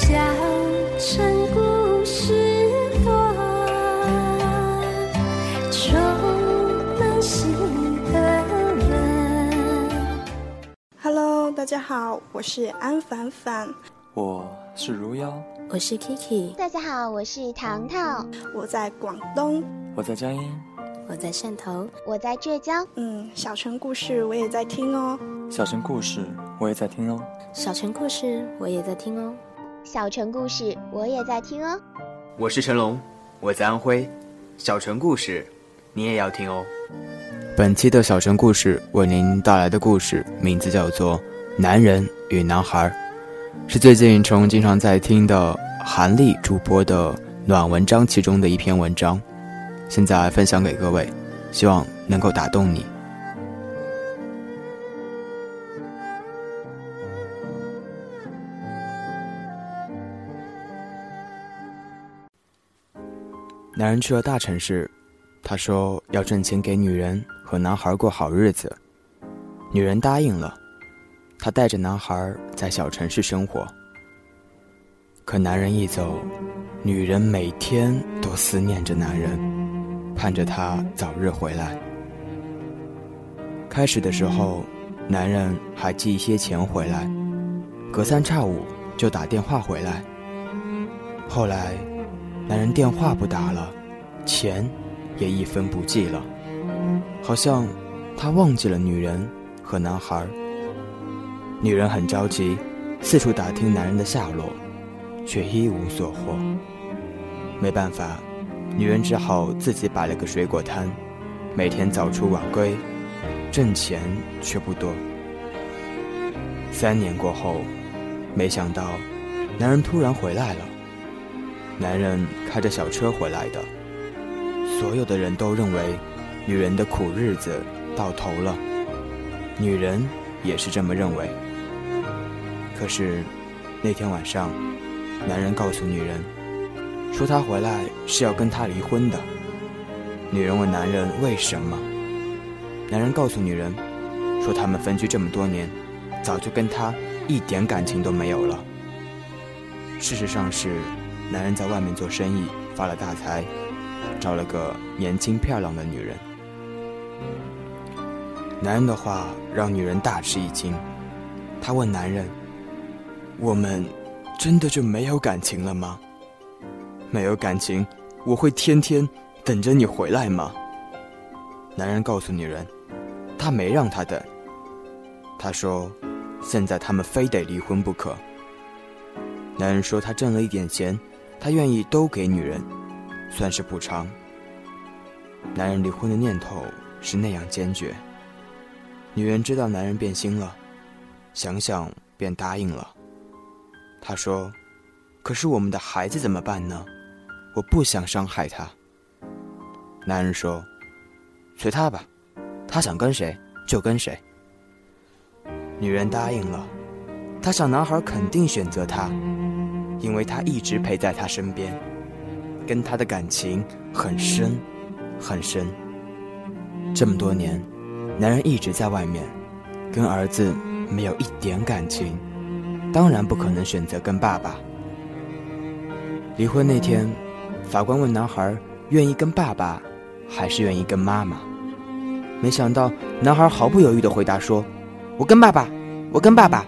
小城故事多，充满心的人。Hello，大家好，我是安凡凡，我是如妖，我是 Kiki，大家好，我是糖糖，我在广东。我在江阴，我在汕头，我在浙江。嗯，小城故事我也在听哦。小城故事我也在听哦。小城故事我也在听哦。小城故事我也在听哦。我是成龙，我在安徽。小城故事，你也要听哦。本期的小城故事为您带来的故事名字叫做《男人与男孩》，是最近成龙经常在听的韩丽主播的暖文章其中的一篇文章，现在分享给各位，希望能够打动你。男人去了大城市，他说要挣钱给女人和男孩过好日子，女人答应了，他带着男孩在小城市生活。可男人一走，女人每天都思念着男人，盼着他早日回来。开始的时候，男人还寄一些钱回来，隔三差五就打电话回来。后来，男人电话不打了，钱也一分不寄了，好像他忘记了女人和男孩。女人很着急，四处打听男人的下落，却一无所获。没办法，女人只好自己摆了个水果摊，每天早出晚归，挣钱却不多。三年过后，没想到，男人突然回来了。男人开着小车回来的，所有的人都认为女人的苦日子到头了，女人也是这么认为。可是那天晚上，男人告诉女人，说他回来是要跟她离婚的。女人问男人为什么，男人告诉女人，说他们分居这么多年，早就跟他一点感情都没有了。事实上是。男人在外面做生意发了大财，找了个年轻漂亮的女人。男人的话让女人大吃一惊，她问男人：“我们真的就没有感情了吗？没有感情，我会天天等着你回来吗？”男人告诉女人：“他没让她等。他说，现在他们非得离婚不可。”男人说他挣了一点钱。他愿意都给女人，算是补偿。男人离婚的念头是那样坚决。女人知道男人变心了，想想便答应了。她说：“可是我们的孩子怎么办呢？我不想伤害他。”男人说：“随他吧，他想跟谁就跟谁。”女人答应了，她想男孩肯定选择她。因为他一直陪在他身边，跟他的感情很深，很深。这么多年，男人一直在外面，跟儿子没有一点感情，当然不可能选择跟爸爸。离婚那天，法官问男孩愿意跟爸爸，还是愿意跟妈妈？没想到男孩毫不犹豫的回答说：“我跟爸爸，我跟爸爸。”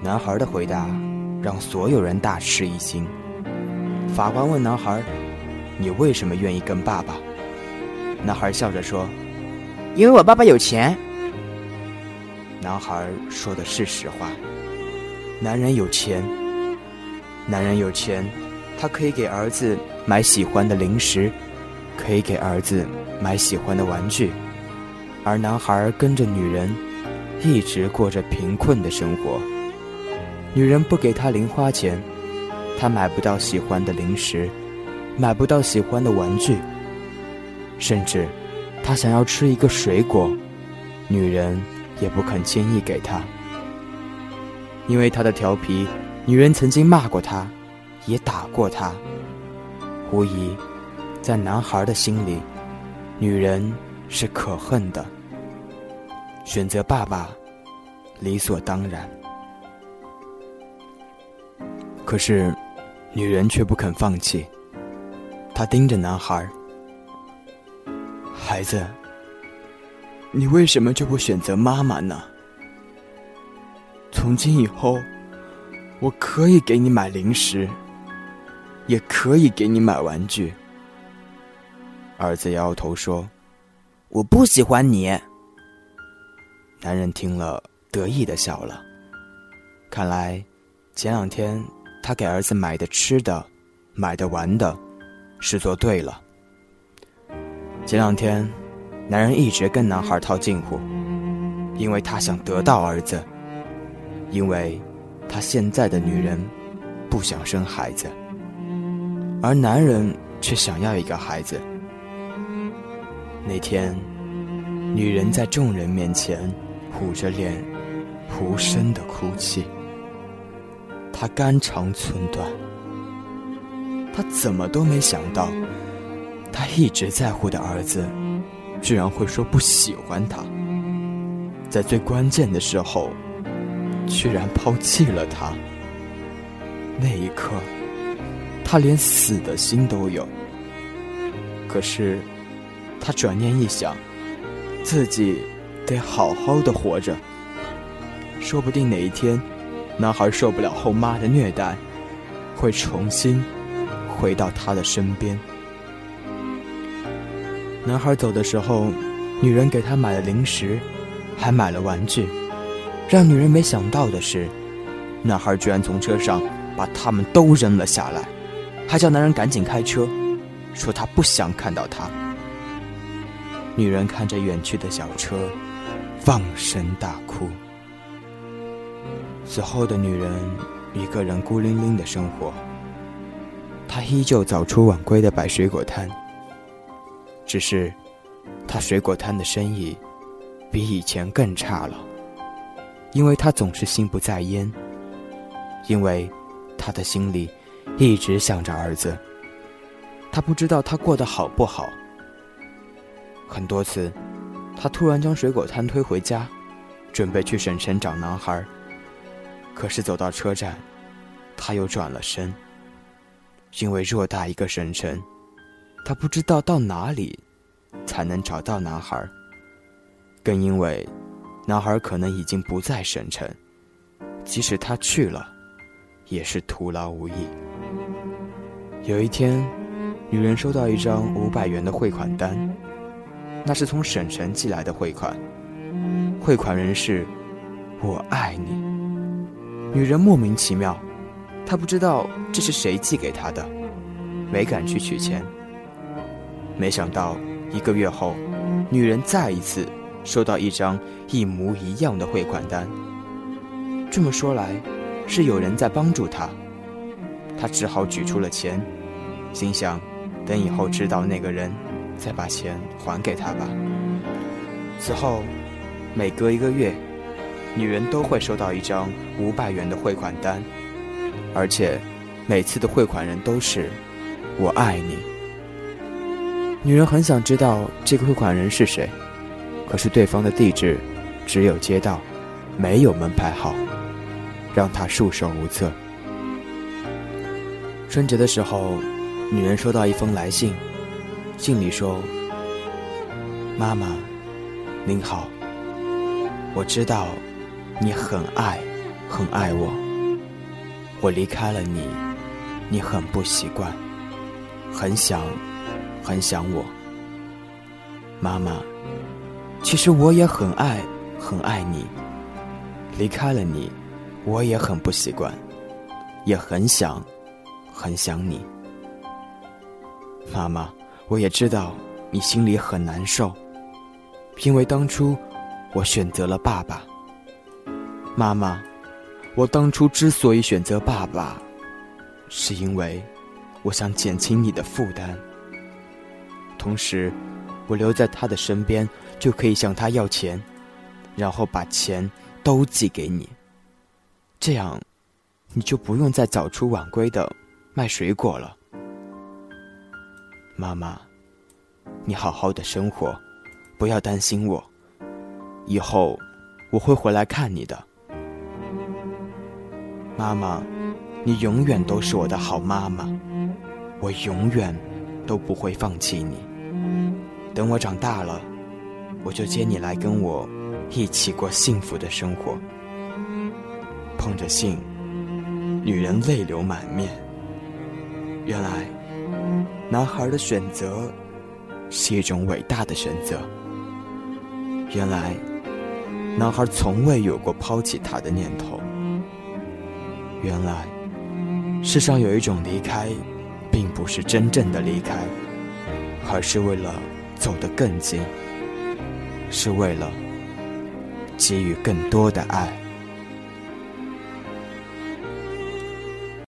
男孩的回答。让所有人大吃一惊。法官问男孩：“你为什么愿意跟爸爸？”男孩笑着说：“因为我爸爸有钱。”男孩说的是实话。男人有钱，男人有钱，他可以给儿子买喜欢的零食，可以给儿子买喜欢的玩具，而男孩跟着女人，一直过着贫困的生活。女人不给他零花钱，他买不到喜欢的零食，买不到喜欢的玩具。甚至，他想要吃一个水果，女人也不肯轻易给他。因为他的调皮，女人曾经骂过他，也打过他。无疑，在男孩的心里，女人是可恨的。选择爸爸，理所当然。可是，女人却不肯放弃。她盯着男孩：“孩子，你为什么就不选择妈妈呢？从今以后，我可以给你买零食，也可以给你买玩具。”儿子摇摇头说：“我不喜欢你。”男人听了，得意的笑了。看来，前两天他给儿子买的吃的、买的玩的，是做对了。前两天，男人一直跟男孩套近乎，因为他想得到儿子，因为他现在的女人不想生孩子，而男人却想要一个孩子。那天，女人在众人面前。苦着脸，无声的哭泣。他肝肠寸断。他怎么都没想到，他一直在乎的儿子，居然会说不喜欢他。在最关键的时候，居然抛弃了他。那一刻，他连死的心都有。可是，他转念一想，自己。得好好的活着，说不定哪一天，男孩受不了后妈的虐待，会重新回到他的身边。男孩走的时候，女人给他买了零食，还买了玩具。让女人没想到的是，男孩居然从车上把他们都扔了下来，还叫男人赶紧开车，说他不想看到他。女人看着远去的小车。放声大哭。此后的女人一个人孤零零的生活。她依旧早出晚归的摆水果摊，只是，她水果摊的生意比以前更差了，因为她总是心不在焉，因为她的心里一直想着儿子。她不知道他过得好不好。很多次。他突然将水果摊推回家，准备去省城找男孩。可是走到车站，他又转了身。因为偌大一个省城，他不知道到哪里才能找到男孩。更因为，男孩可能已经不在省城，即使他去了，也是徒劳无益。有一天，女人收到一张五百元的汇款单。那是从省城寄来的汇款，汇款人是“我爱你”。女人莫名其妙，她不知道这是谁寄给她的，没敢去取钱。没想到一个月后，女人再一次收到一张一模一样的汇款单。这么说来，是有人在帮助她。她只好举出了钱，心想：等以后知道那个人。再把钱还给他吧。此后，每隔一个月，女人都会收到一张五百元的汇款单，而且每次的汇款人都是“我爱你”。女人很想知道这个汇款人是谁，可是对方的地址只有街道，没有门牌号，让她束手无策。春节的时候，女人收到一封来信。信里说：“妈妈，您好。我知道你很爱，很爱我。我离开了你，你很不习惯，很想，很想我。妈妈，其实我也很爱，很爱你。离开了你，我也很不习惯，也很想，很想你。妈妈。”我也知道你心里很难受，因为当初我选择了爸爸。妈妈，我当初之所以选择爸爸，是因为我想减轻你的负担。同时，我留在他的身边就可以向他要钱，然后把钱都寄给你，这样你就不用再早出晚归的卖水果了。妈妈，你好好的生活，不要担心我。以后我会回来看你的。妈妈，你永远都是我的好妈妈，我永远都不会放弃你。等我长大了，我就接你来跟我一起过幸福的生活。碰着信，女人泪流满面。原来，男孩的选择是一种伟大的选择。原来，男孩从未有过抛弃她的念头。原来。世上有一种离开，并不是真正的离开，而是为了走得更近，是为了给予更多的爱。